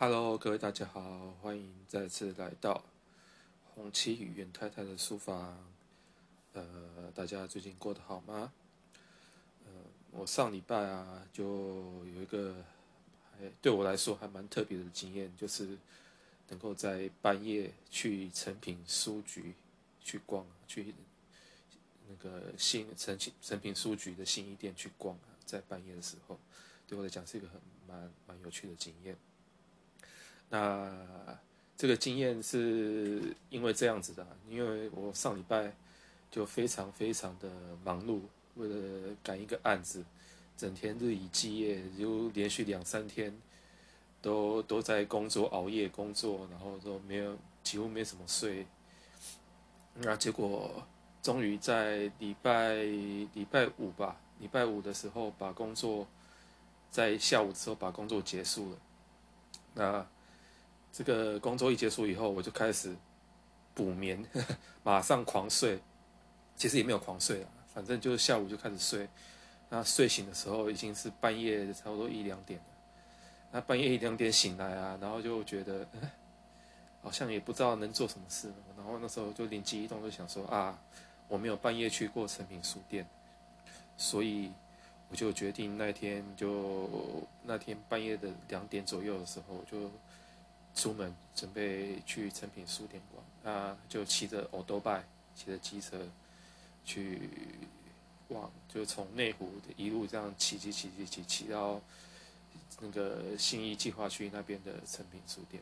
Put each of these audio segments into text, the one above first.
Hello，各位大家好，欢迎再次来到红旗与袁太太的书房。呃，大家最近过得好吗？呃，我上礼拜啊，就有一个还对我来说还蛮特别的经验，就是能够在半夜去诚品书局去逛，去那个新诚品诚品书局的新一店去逛，在半夜的时候，对我来讲是一个很蛮蛮有趣的经验。那这个经验是因为这样子的，因为我上礼拜就非常非常的忙碌，为了赶一个案子，整天日以继夜，就连续两三天都都在工作，熬夜工作，然后都没有几乎没什么睡。那结果终于在礼拜礼拜五吧，礼拜五的时候把工作在下午的时候把工作结束了。那这个工作一结束以后，我就开始补眠，马上狂睡。其实也没有狂睡啊，反正就是下午就开始睡。那睡醒的时候已经是半夜差不多一两点了。那半夜一两点醒来啊，然后就觉得，好像也不知道能做什么事。然后那时候就灵机一动，就想说啊，我没有半夜去过诚品书店，所以我就决定那天就那天半夜的两点左右的时候就。出门准备去诚品书店逛，那就骑着欧多拜，骑着机车去往，就从内湖一路这样骑骑骑骑骑骑到那个信义计划区那边的诚品书店。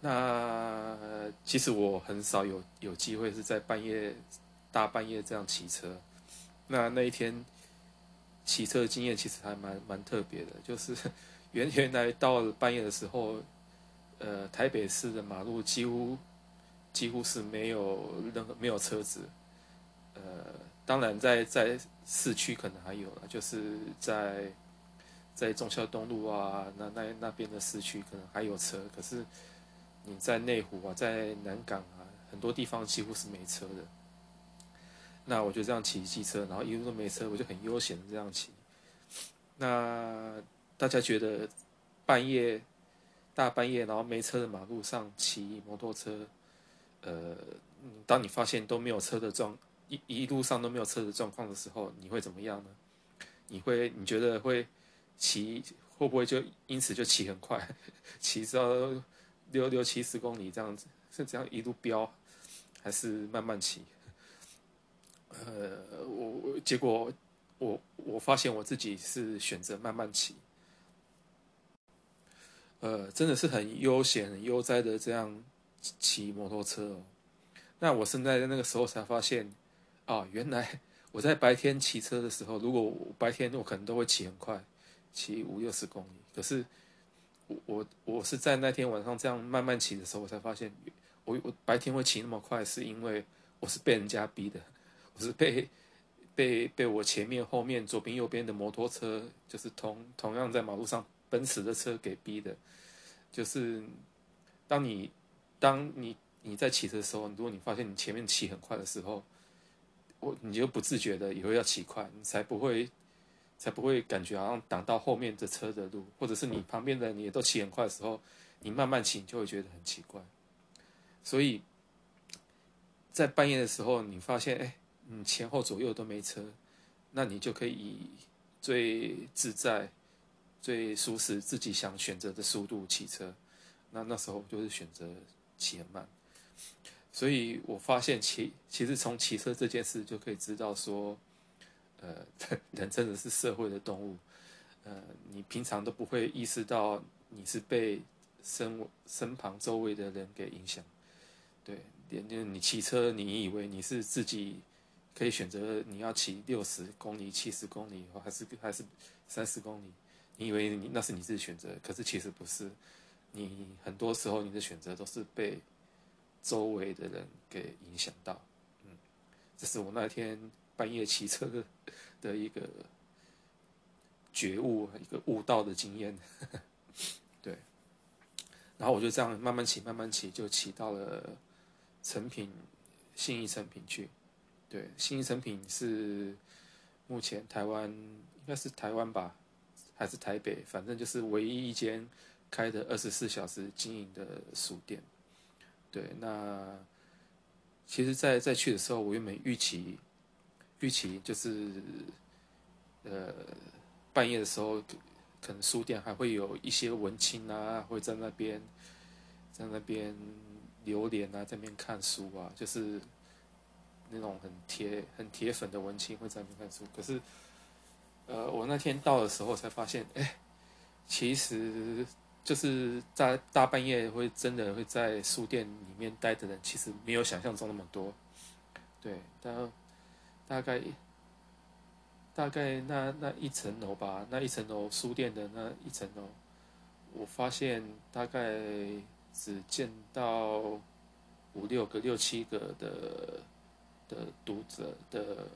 那其实我很少有有机会是在半夜大半夜这样骑车。那那一天骑车的经验其实还蛮蛮特别的，就是。原原来到半夜的时候，呃，台北市的马路几乎几乎是没有任何没有车子，呃，当然在在市区可能还有了，就是在在忠孝东路啊，那那那边的市区可能还有车，可是你在内湖啊，在南港啊，很多地方几乎是没车的。那我就这样骑机车，然后一路都没车，我就很悠闲的这样骑，那。大家觉得半夜大半夜，然后没车的马路上骑摩托车，呃，当你发现都没有车的状一一路上都没有车的状况的时候，你会怎么样呢？你会你觉得会骑会不会就因此就骑很快，骑到六六七十公里这样子，是这样一路飙，还是慢慢骑？呃，我结果我我发现我自己是选择慢慢骑。呃，真的是很悠闲、很悠哉的这样骑摩托车哦。那我现在在那个时候才发现，啊，原来我在白天骑车的时候，如果我白天我可能都会骑很快，骑五六十公里。可是我我我是在那天晚上这样慢慢骑的时候，我才发现，我我白天会骑那么快，是因为我是被人家逼的，我是被被被我前面、后面、左边、右边的摩托车，就是同同样在马路上。奔驰的车给逼的，就是当你当你你在骑车的时候，如果你发现你前面骑很快的时候，我你就不自觉的以为要骑快，你才不会才不会感觉好像挡到后面的车的路，或者是你旁边的你也都骑很快的时候，你慢慢骑你就会觉得很奇怪。所以在半夜的时候，你发现哎，你前后左右都没车，那你就可以以最自在。最舒适自己想选择的速度骑车，那那时候就是选择骑很慢。所以我发现骑其实从骑车这件事就可以知道说，呃，人真的是社会的动物，呃，你平常都不会意识到你是被身身旁周围的人给影响。对，连你骑车，你以为你是自己可以选择你要骑六十公里、七十公里，还是还是三十公里？你以为你那是你自己选择，可是其实不是。你很多时候你的选择都是被周围的人给影响到。嗯，这是我那天半夜骑车的的一个觉悟，一个悟道的经验。对，然后我就这样慢慢骑，慢慢骑，就骑到了成品信义成品去。对，新义成品是目前台湾应该是台湾吧。还是台北，反正就是唯一一间开的二十四小时经营的书店。对，那其实在，在去的时候，我原本预期预期就是呃半夜的时候，可能书店还会有一些文青啊，会在那边在那边流连啊，在那边看书啊，就是那种很铁很铁粉的文青会在那边看书。可是，呃，我那天到的时候才发现，哎。其实就是在大半夜会真的会在书店里面待的人，其实没有想象中那么多。对，大大概大概那那一层楼吧，那一层楼书店的那一层楼，我发现大概只见到五六个、六七个的的读者的。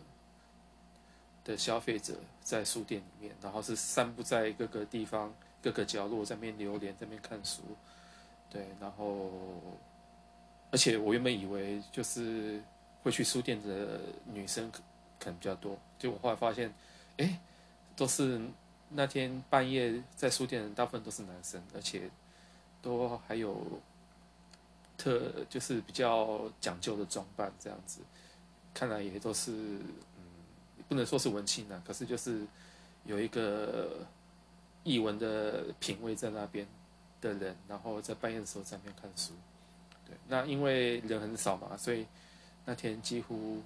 的消费者在书店里面，然后是散布在各个地方、各个角落，在那边流连，在那边看书，对，然后，而且我原本以为就是会去书店的女生可能比较多，结果后来发现，哎，都是那天半夜在书店，大部分都是男生，而且都还有特就是比较讲究的装扮，这样子，看来也都是。不能说是文青啊，可是就是有一个译文的品味在那边的人，然后在半夜的时候在那边看书。对，那因为人很少嘛，所以那天几乎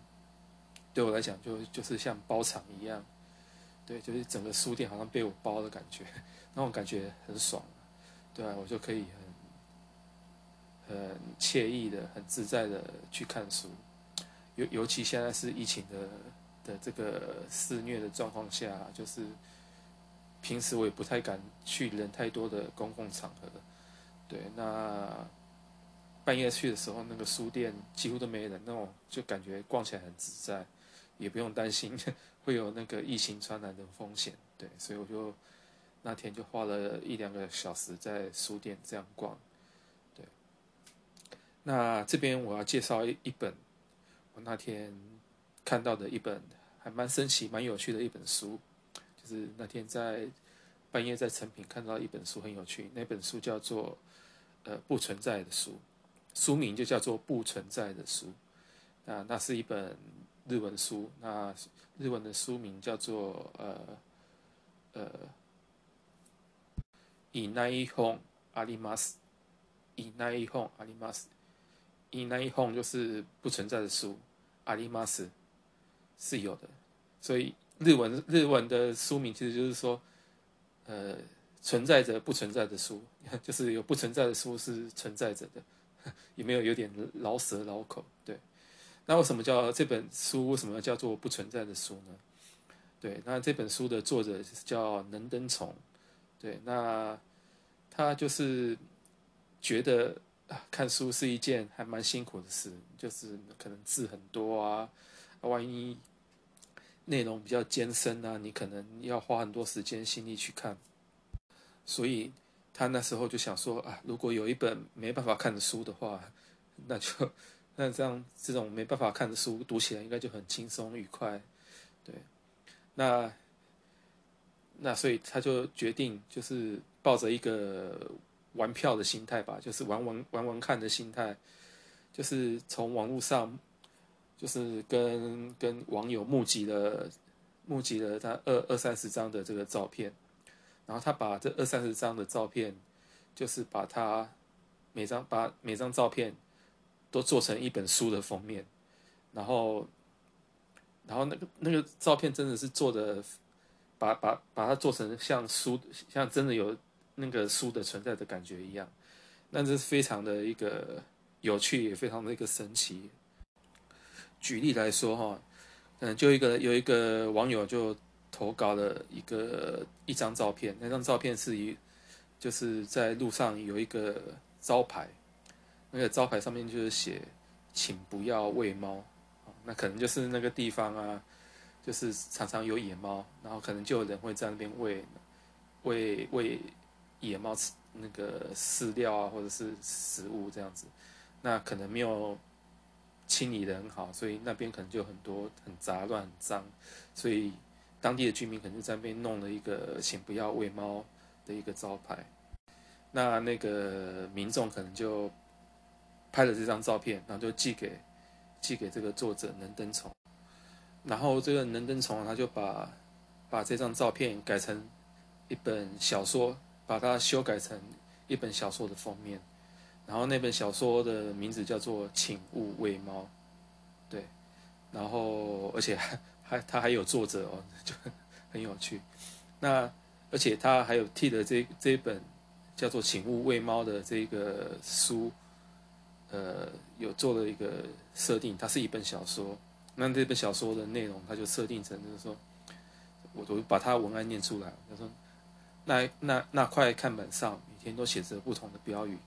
对我来讲就就是像包场一样，对，就是整个书店好像被我包的感觉，那种感觉很爽，对啊，我就可以很很惬意的、很自在的去看书，尤尤其现在是疫情的。的这个肆虐的状况下，就是平时我也不太敢去人太多的公共场合。对，那半夜去的时候，那个书店几乎都没人，那种就感觉逛起来很自在，也不用担心 会有那个疫情传染的风险。对，所以我就那天就花了一两个小时在书店这样逛。对，那这边我要介绍一一本我那天看到的一本。还蛮神奇、蛮有趣的一本书，就是那天在半夜在诚品看到一本书，很有趣。那本书叫做《呃不存在的书》，书名就叫做《不存在的书》。那那是一本日文书，那日文的书名叫做呃呃いない本あります。いない本あります。いない本就是不存在的书，あります。是有的， 所以日文日文的书名其实就是说，呃，存在着不存在的书，就是有不存在的书是存在着的，有没有有点老舌老口？对，那为什么叫这本书为什么叫做不存在的书呢？对，那这本书的作者就是叫能登虫，对，那他就是觉得看书是一件还蛮辛苦的事，就是可能字很多啊。万一内容比较艰深啊，你可能要花很多时间心力去看，所以他那时候就想说啊，如果有一本没办法看的书的话，那就 那这样这种没办法看的书读起来应该就很轻松愉快，对，那那所以他就决定就是抱着一个玩票的心态吧，就是玩玩玩玩看的心态，就是从网络上。就是跟跟网友募集了募集了他二二三十张的这个照片，然后他把这二三十张的照片，就是把他每张把每张照片都做成一本书的封面，然后然后那个那个照片真的是做的，把把把它做成像书像真的有那个书的存在的感觉一样，那这是非常的一个有趣，也非常的一个神奇。举例来说哈，嗯，就一个有一个网友就投稿了一个一张照片，那张照片是一就是在路上有一个招牌，那个招牌上面就是写“请不要喂猫”，那可能就是那个地方啊，就是常常有野猫，然后可能就有人会在那边喂喂喂野猫吃那个饲料啊，或者是食物这样子，那可能没有。清理得很好，所以那边可能就很多很杂乱很脏，所以当地的居民可能就在那边弄了一个“请不要喂猫”的一个招牌。那那个民众可能就拍了这张照片，然后就寄给寄给这个作者能登虫，然后这个能登虫他就把把这张照片改成一本小说，把它修改成一本小说的封面，然后那本小说的名字叫做《请勿喂猫》，对，然后而且 还还他还有作者哦，就很有趣。那而且他还有替的这这一本叫做《请勿喂猫》的这个书，呃，有做了一个设定，它是一本小说。那这本小说的内容，它就设定成就是说，我我把它文案念出来，他说，那那那块看板上每天都写着不同的标语，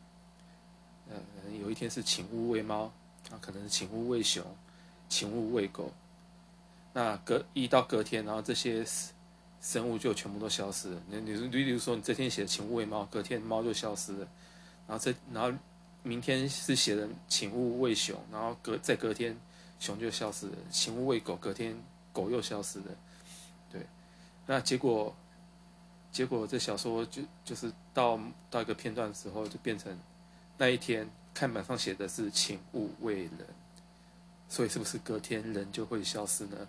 呃，有一天是请勿喂猫，啊，可能是请勿喂熊，请勿喂狗。那隔一到隔天，然后这些。生物就全部都消失了。你你你，比如说你这天写的请勿喂猫，隔天猫就消失了。然后这然后明天是写的请勿喂熊，然后隔再隔天熊就消失了。请勿喂狗，隔天狗又消失了。对，那结果结果这小说就就是到到一个片段的时候，就变成那一天看板上写的是请勿喂人，所以是不是隔天人就会消失呢？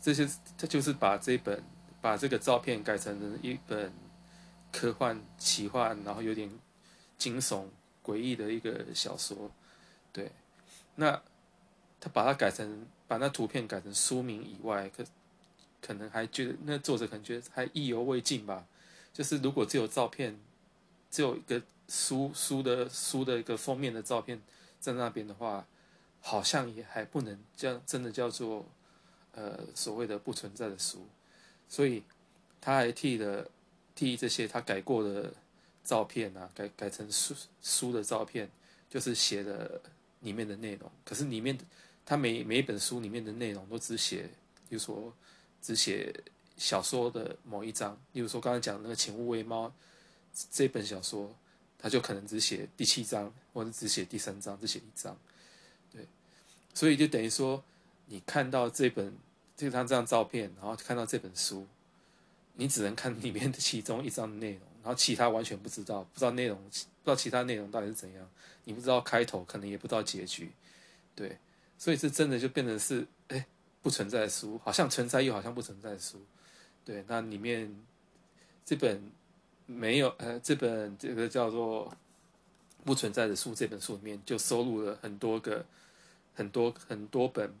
这些这就是把这本。把这个照片改成了一本科幻奇幻，然后有点惊悚诡异的一个小说，对。那他把它改成，把那图片改成书名以外，可可能还觉得那作者可能觉得还意犹未尽吧。就是如果只有照片，只有一个书书的书的一个封面的照片在那边的话，好像也还不能叫真的叫做呃所谓的不存在的书。所以，他还替了替这些他改过的照片啊，改改成书书的照片，就是写的里面的内容。可是里面他每每一本书里面的内容都只写，比如说只写小说的某一章。例如说刚才讲的那个《请勿喂猫》这本小说，他就可能只写第七章，或者只写第三章，只写一章。对，所以就等于说你看到这本。就他这张照片，然后看到这本书，你只能看里面的其中一章的内容，然后其他完全不知道，不知道内容，不知道其他内容到底是怎样，你不知道开头，可能也不知道结局，对，所以这真的就变成是，哎，不存在书，好像存在又好像不存在的书，对，那里面这本没有，呃，这本这个叫做不存在的书，这本书里面就收录了很多个，很多很多本。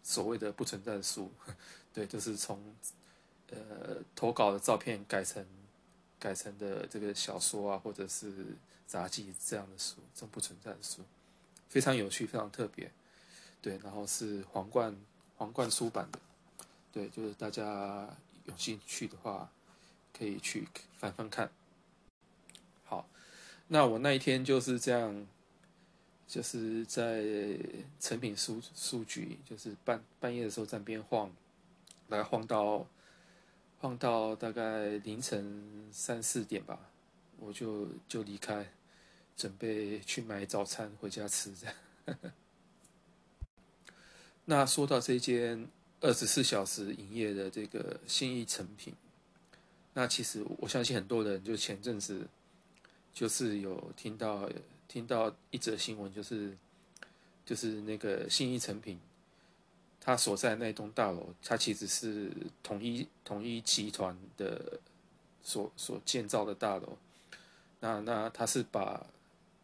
所谓的不存在的书，对，就是从呃投稿的照片改成改成的这个小说啊，或者是杂记这样的书，这种不存在的书，非常有趣，非常特别，对，然后是皇冠皇冠出版的，对，就是大家有兴趣的话，可以去翻翻看。好，那我那一天就是这样。就是在成品书书局，就是半半夜的时候在边晃，来晃到晃到大概凌晨三四点吧，我就就离开，准备去买早餐回家吃。这样。那说到这间二十四小时营业的这个信义成品，那其实我相信很多人就前阵子就是有听到。听到一则新闻，就是就是那个信义成品，他所在那栋大楼，它其实是统一统一集团的所所建造的大楼。那那他是把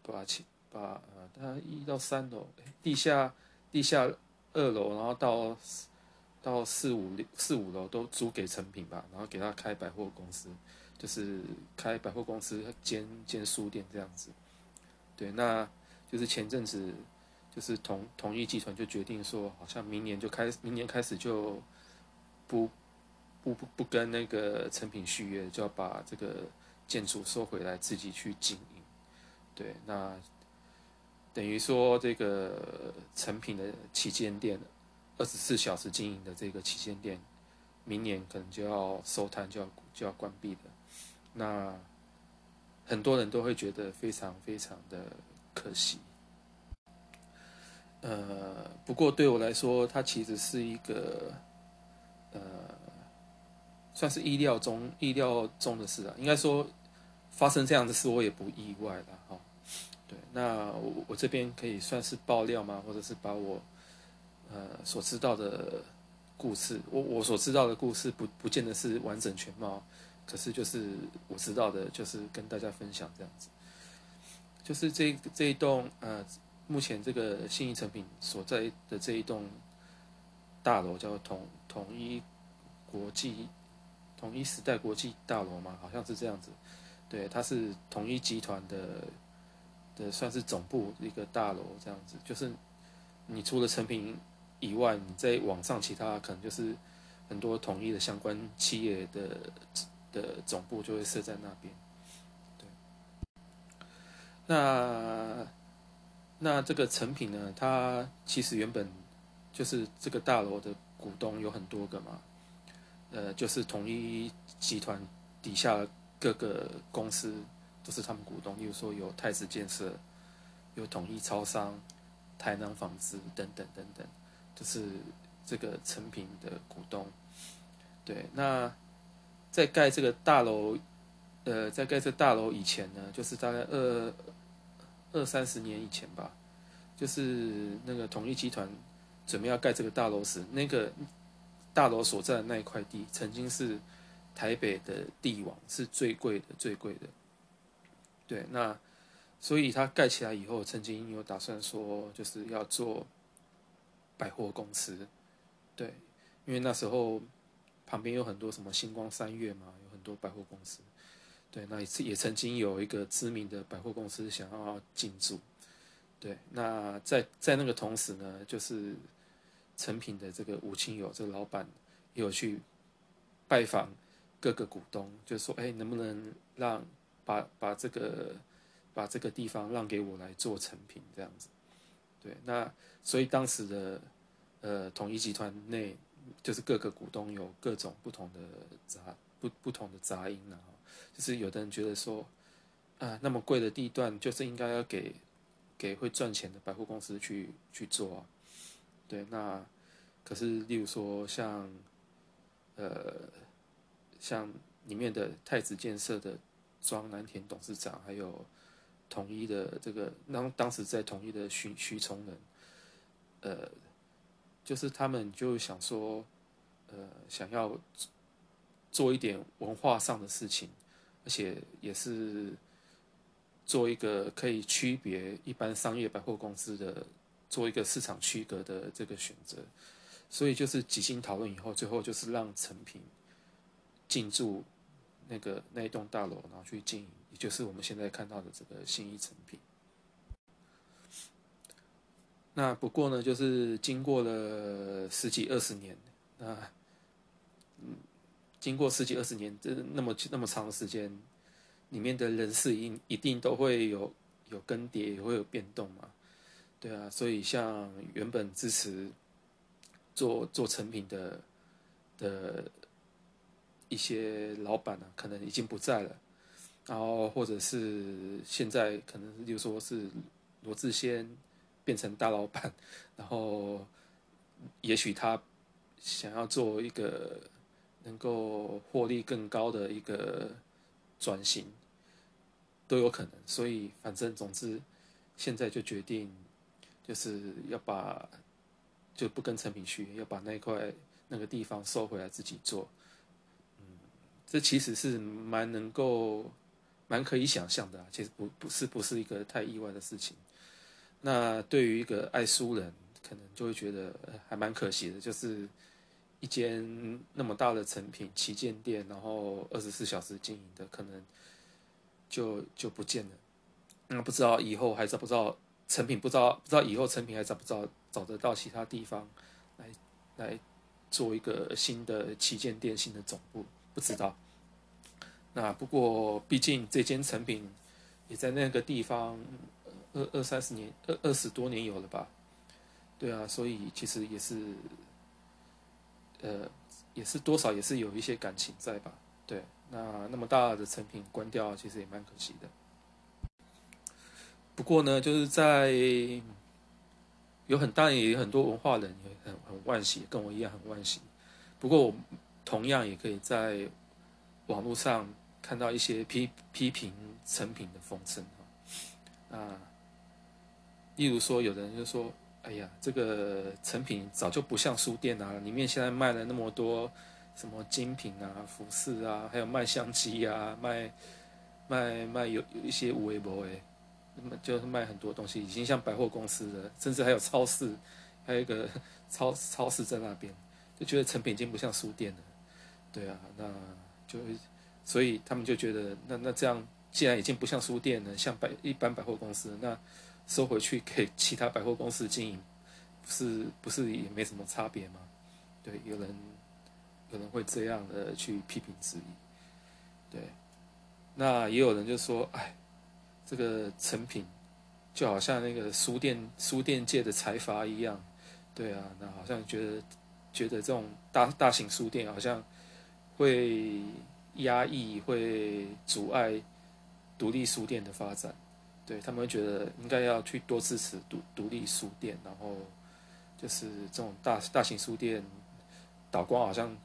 把把呃，他一到三楼，地下地下二楼，然后到到四五六四五楼都租给成品吧，然后给他开百货公司，就是开百货公司兼兼书店这样子。对，那就是前阵子，就是统统一集团就决定说，好像明年就开，明年开始就不不不不跟那个成品续约，就要把这个建筑收回来，自己去经营。对，那等于说这个成品的旗舰店，二十四小时经营的这个旗舰店，明年可能就要收摊，就要就要关闭的。那。很多人都会觉得非常非常的可惜，呃，不过对我来说，它其实是一个，呃，算是意料中意料中的事啊。应该说，发生这样的事，我也不意外了哈。对，那我我这边可以算是爆料吗？或者是把我呃所知道的故事，我我所知道的故事不不见得是完整全貌，可是就是我知道的，就是跟大家分享这样子。就是这这一栋呃，目前这个信义成品所在的这一栋大楼叫统统一国际统一时代国际大楼嘛，好像是这样子。对，它是统一集团的的算是总部一个大楼这样子。就是你除了成品以外，你在网上其他可能就是很多统一的相关企业的的总部就会设在那边。对那那这个成品呢？它其实原本就是这个大楼的股东有很多个嘛，呃，就是统一集团底下各个公司都是他们股东，例如说有太子建设、有统一超商、台南纺织等等等等，就是这个成品的股东。对，那在盖这个大楼。呃，在盖这大楼以前呢，就是大概二二三十年以前吧，就是那个统一集团准备要盖这个大楼时，那个大楼所在的那一块地，曾经是台北的地王，是最贵的，最贵的。对，那所以它盖起来以后，曾经有打算说，就是要做百货公司。对，因为那时候旁边有很多什么星光三月嘛，有很多百货公司。对，那一次也曾经有一个知名的百货公司想要进驻。对，那在在那个同时呢，就是成品的这个吴清友这个老板也有去拜访各个股东，就说：“哎，能不能让把把这个把这个地方让给我来做成品这样子？”对，那所以当时的呃统一集团内就是各个股东有各种不同的杂不不同的杂音啊。就是有的人觉得说，啊，那么贵的地段，就是应该要给给会赚钱的百货公司去去做啊。对，那可是例如说像，呃，像里面的太子建设的庄南田董事长，还有统一的这个当当时在统一的徐徐崇仁，呃，就是他们就想说，呃，想要做一点文化上的事情。而且也是做一个可以区别一般商业百货公司的，做一个市场区隔的这个选择，所以就是几经讨论以后，最后就是让诚品进驻那个那一栋大楼，然后去经营，也就是我们现在看到的这个新一诚品。那不过呢，就是经过了十几二十年，那嗯。经过十几二十年，这那么那么长时间，里面的人事一一定都会有有更迭，也会有变动嘛，对啊，所以像原本支持做做成品的的一些老板啊，可能已经不在了，然后或者是现在可能就说是罗志先变成大老板，然后也许他想要做一个。能够获利更高的一个转型都有可能，所以反正总之，现在就决定就是要把就不跟诚品续约，要把那块那个地方收回来自己做。嗯，这其实是蛮能够蛮可以想象的，其实不不是不是一个太意外的事情。那对于一个爱书人，可能就会觉得还蛮可惜的，就是。一间那么大的成品旗舰店，然后二十四小时经营的，可能就就不见了。那不知道以后还找不知道诚品，不知道不知道以后成品还找不找找得到其他地方来来做一个新的旗舰店、新的总部，不知道。那不过毕竟这间成品也在那个地方二二三十年、二二十多年有了吧？对啊，所以其实也是。呃，也是多少也是有一些感情在吧？对，那那么大的成品关掉，其实也蛮可惜的。不过呢，就是在有很大也有很多文化人也很很惋惜，跟我一样很惋惜。不过我同样也可以在网络上看到一些批批评成品的风声啊，例如说，有的人就说：“哎呀，这个成品早就不像书店啊，里面现在卖了那么多什么精品啊、服饰啊，还有卖相机啊，卖卖卖有有一些无为博诶，那么就是卖很多东西，已经像百货公司了，甚至还有超市，还有一个 超超市在那边，就觉得成品已经不像书店了。对啊，那就。”所以他们就觉得，那那这样既然已经不像书店了，像百一般百货公司，那收回去给其他百货公司经营，不是不是也没什么差别吗？对，有人有人会这样的去批评质疑。对，那也有人就说，哎，这个成品就好像那个书店书店界的财阀一样，对啊，那好像觉得觉得这种大大型书店好像会。压抑会阻碍独立书店的发展，对，他们会觉得应该要去多支持独独立书店，然后就是这种大大型书店倒光，好像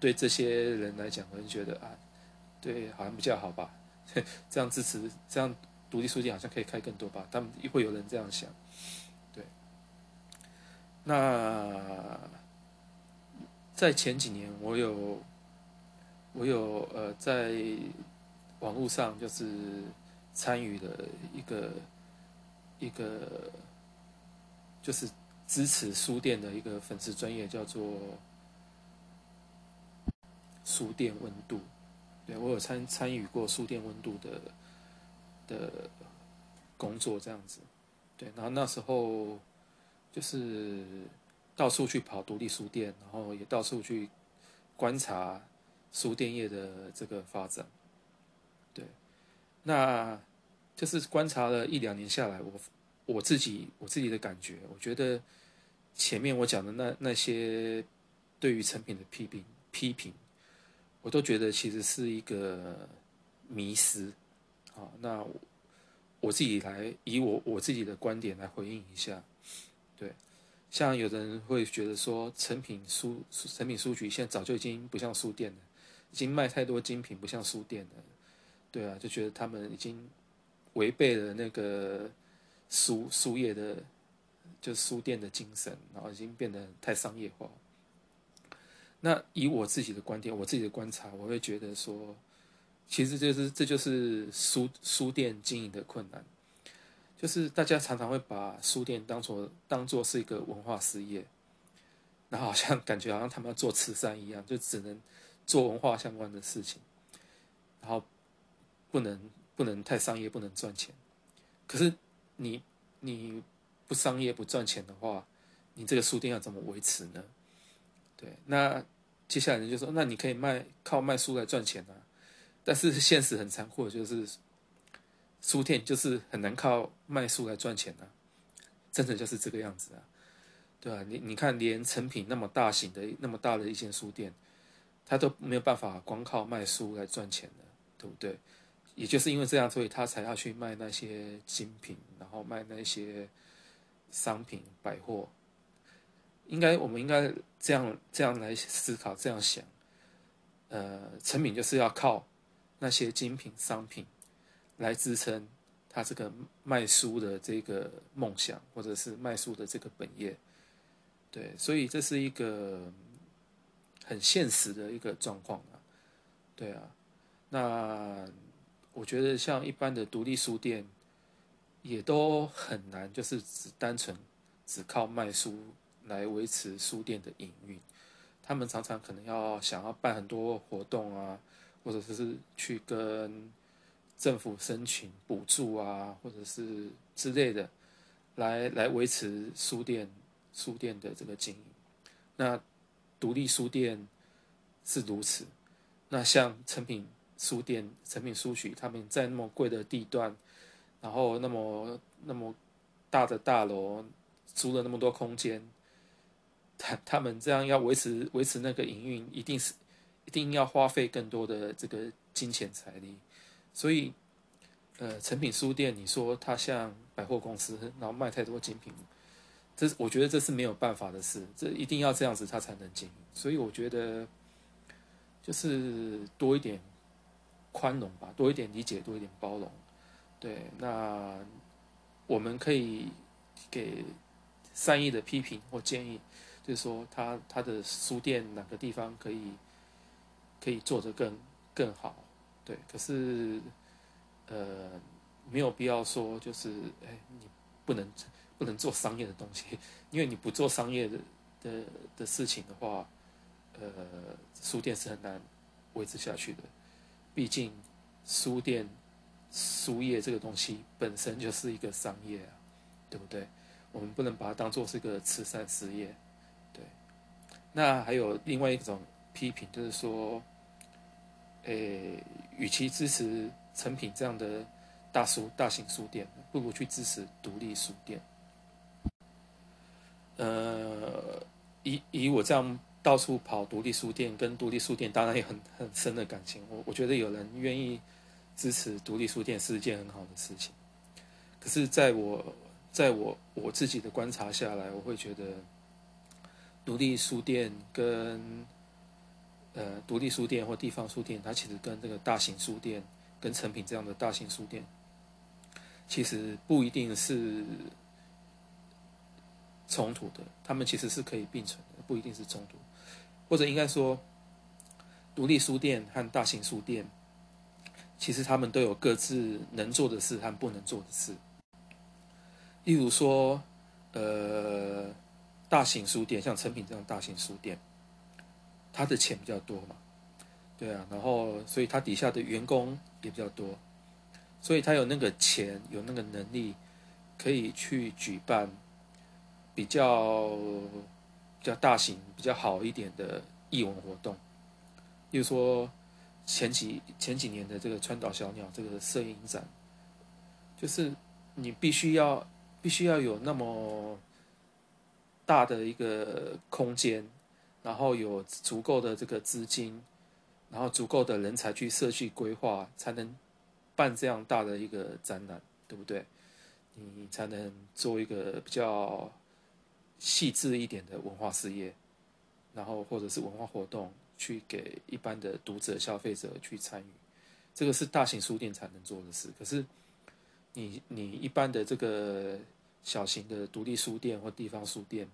对这些人来讲，会觉得啊，对，好像比较好吧，这样支持这样独立书店好像可以开更多吧，他们会有人这样想，对。那在前几年，我有。我有呃，在网络上就是参与了一个一个，就是支持书店的一个粉丝专业，叫做书店温度。对，我有参参与过书店温度的的工作，这样子。对，然后那时候就是到处去跑独立书店，然后也到处去观察。书店业的这个发展，那就是观察了一两年下来，我我自己我自己的感觉，我觉得前面我讲的那那些对于成品的批评批评，我都觉得其实是一个迷失。好，那我，自己来以我我自己的观点来回应一下，对，像有的人会觉得说，成品书成品书局现在早就已经不像书店了。已经卖太多精品，不像书店了，对啊，就觉得他们已经违背了那个书书业的，就是书店的精神，然后已经变得太商业化。那以我自己的观点，我自己的观察，我会觉得说，其实就是这就是书书店经营的困难，就是大家常常会把书店当做当做是一个文化事业，然后好像 感觉好像他们要做慈善一样，就只能。做文化相关的事情，然后不能不能太商业，不能赚钱。可是你你不商业不赚钱的话，你这个书店要怎么维持呢？对，那接下来人就说，那你可以卖靠卖书来赚钱啊。但是现实很残酷，就是书店就是很难靠卖书来赚钱啊，真的就是这个样子啊，对啊，你你看，连成品那么大型的那么大的一间书店。他都没有办法光靠卖书来赚钱的，对不对？也就是因为这样，所以他才要去卖那些精品，然后卖那些商品百货。应该，我们应该这样这样来思考，这样想。呃，成品就是要靠那些精品商品来支撑他这个卖书的这个梦想，或者是卖书的这个本业。对，所以这是一个。很现实的一个状况啊，对啊，那我觉得像一般的独立书店，也都很难，就是只单纯只靠卖书来维持书店的营运。他们常常可能要想要办很多活动啊，或者是去跟政府申请补助啊，或者是之类的，来来维持书店书店的这个经营。那独立书店是如此，那像成品书店、成品书局，他们在那么贵的地段，然后那么那么大的大楼，租了那么多空间，他他们这样要维持维持那个营运，一定是一定要花费更多的这个金钱财力。所以，呃，成品书店，你说它像百货公司，然后卖太多精品。这我觉得这是没有办法的事，这一定要这样子，他才能经营。所以我觉得，就是多一点宽容吧，多一点理解，多一点包容。对，那我们可以给善意的批评或建议，就是说他他的书店哪个地方可以可以做得更更好。对，可是呃没有必要说就是哎你不能不能做商业的东西，因为你不做商业的的的事情的话，呃书店是很难维持下去的。毕竟，书店、书业这个东西本身就是一个商业啊，对不对？我们不能把它当做是一个慈善事业，对。那还有另外一种批评，就是说，诶，与其支持成品这样的大书、大型书店，不如去支持独立书店。呃，以以我这样。到处跑独立书店，跟独立书店当然有很很深的感情。我我觉得有人愿意支持独立书店是一件很好的事情。可是，在我在我我自己的观察下来，我会觉得独立书店跟呃独立书店或地方书店，它其实跟这个大型书店跟成品这样的大型书店，其实不一定是冲突的。他们其实是可以并存的，不一定是冲突。或者应该说，独立书店和大型书店，其实他们都有各自能做的事和不能做的事。例如说，呃，大型书店像诚品这样大型书店，他的钱比较多嘛，对啊，然后所以他底下的员工也比较多，所以他有那个钱，有那个能力，可以去举办比较。比较大型、比较好一点的艺文活动，例如说前几前几年的这个川岛小鸟这个摄影展，就是你必须要必须要有那么大的一个空间，然后有足够的这个资金，然后足够的人才去设计规划，才能办这样大的一个展览，对不对？你才能做一个比较。细致一点的文化事业，然后或者是文化活动，去给一般的读者、消费者去参与，这个是大型书店才能做的事。可是你，你一般的这个小型的独立书店或地方书店，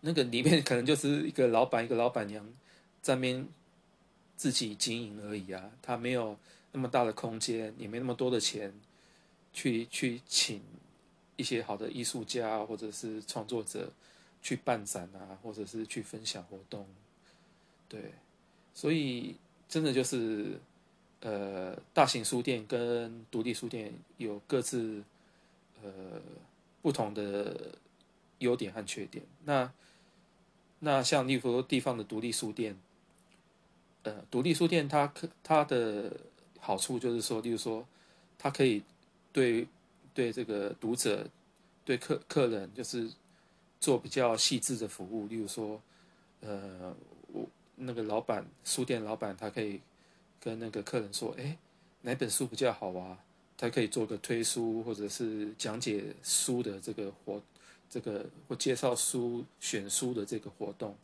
那个里面可能就是一个老板、一个老板娘在那边自己经营而已啊，他没有那么大的空间，也没那么多的钱去去请。一些好的艺术家或者是创作者去办展啊，或者是去分享活动，对，所以真的就是，呃，大型书店跟独立书店有各自呃不同的优点和缺点。那那像例如说地方的独立书店，呃，独立书店它可它的好处就是说，例如说它可以对。对这个读者，对客客人，就是做比较细致的服务。例如说，呃，我那个老板，书店老板，他可以跟那个客人说，哎，哪本书比较好啊？他可以做个推书，或者是讲解书的这个活，这个或介绍书、选书的这个活动。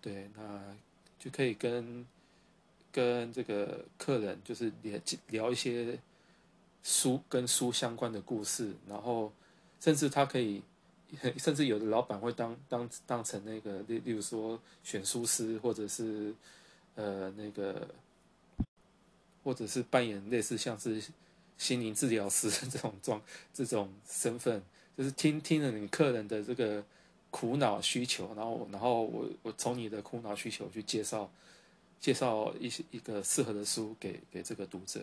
对，那就可以跟跟这个客人，就是聊聊一些。书跟书相关的故事，然后甚至他可以，甚至有的老板会当当当成那个例例如说选书师，或者是呃那个，或者是扮演类似像是心灵治疗师 这种状这种身份，就是听听了你客人的这个苦恼需求，然后然后我我从你的苦恼需求去介绍介绍一些一个适合的书给给这个读者，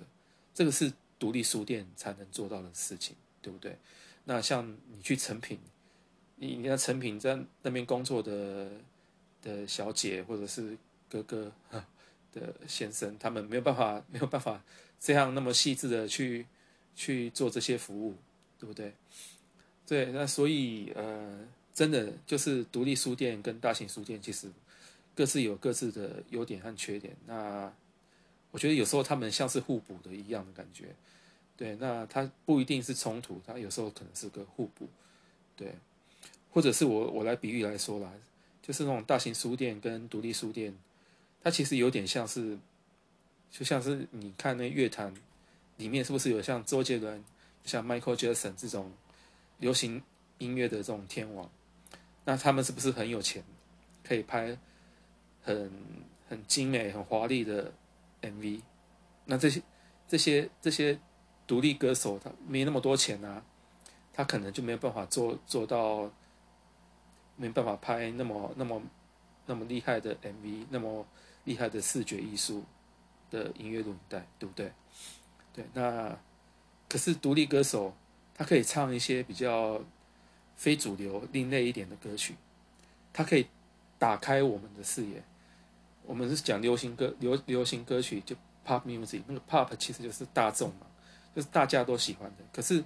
这个是。独立书店才能做到的事情，对不对？那像你去成品，你你在诚品在那边工作的的小姐或者是哥哥 的先生，他们没有办法没有办法这样那么细致的去去做这些服务，对不对？对，那所以呃，真的就是独立书店跟大型书店其实各自有各自的优点和缺点。那我觉得有时候他们像是互补的一样的感觉。对，那它不一定是冲突，它有时候可能是个互补，对，或者是我我来比喻来说啦，就是那种大型书店跟独立书店，它其实有点像是就像是你看那乐坛里面是不是有像周杰伦、像 Michael Jackson 这种流行音乐的这种天王？那他们是不是很有钱，可以拍很很精美、很华丽的 MV？那这些这些这些独立歌手，他没那么多钱啊，他可能就没有办法做做到，没办法拍那么那么那么厉害的 MV，那么厉害的视觉艺术的音乐录影带，对不对？对，那可是独立歌手，他可以唱一些比较非主流、另类一点的歌曲，他可以打开我们的视野。我们是讲流行歌、流流行歌曲，就 pop music，那个 pop 其实就是大众嘛，就是大家都喜欢的。可是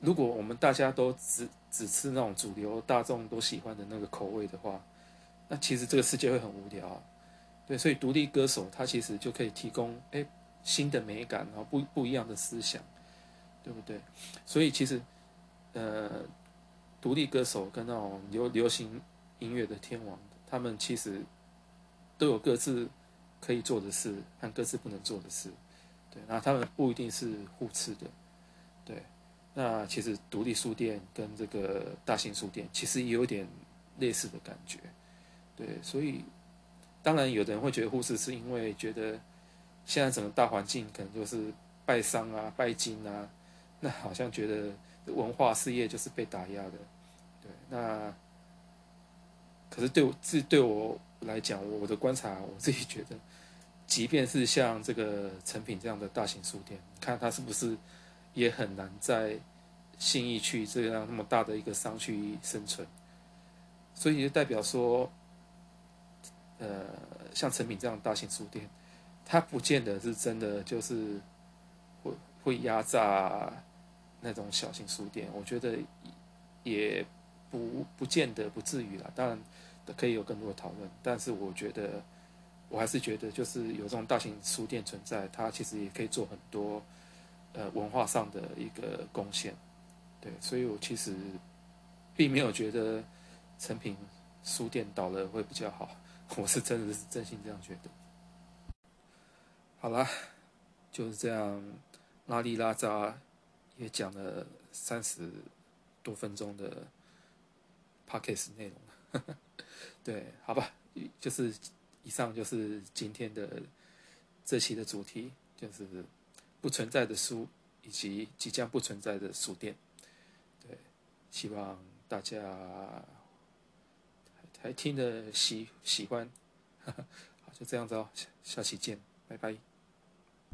如果我们大家都只只吃那种主流、大众都喜欢的那个口味的话，那其实这个世界会很无聊啊。对，所以独立歌手他其实就可以提供哎新的美感，然后不不一样的思想，对不对？所以其实呃，独立歌手跟那种流流行音乐的天王，他们其实都有各自可以做的事和各自不能做的事，对，那他们不一定是互斥的，对。那其实独立书店跟这个大型书店其实也有点类似的感觉，对，所以。当然，有的人会觉得护士是因为觉得现在整个大环境可能就是拜商啊、拜金啊，那好像觉得文化事业就是被打压的。对，那可是对我自对我来讲，我的观察，我自己觉得，即便是像这个诚品这样的大型书店，你看它是不是也很难在信义区这样那么大的一个商区生存？所以就代表说。呃，像诚品这样大型书店，它不见得是真的就是会会压榨那种小型书店。我觉得也不不见得不至于啦，当然可以有更多的讨论。但是我觉得，我还是觉得就是有这种大型书店存在，它其实也可以做很多呃文化上的一个贡献。对，所以我其实并没有觉得成品书店倒了会比较好。我是真的是真心这样觉得。好啦，就是这样，拉里拉杂也讲了三十多分钟的 podcast 内容。对，好吧，就是以上就是今天的这期的主题，就是不存在的书以及即将不存在的书店。对，希望大家。还听得喜喜欢，好，就这样子哦，下下期见，拜拜。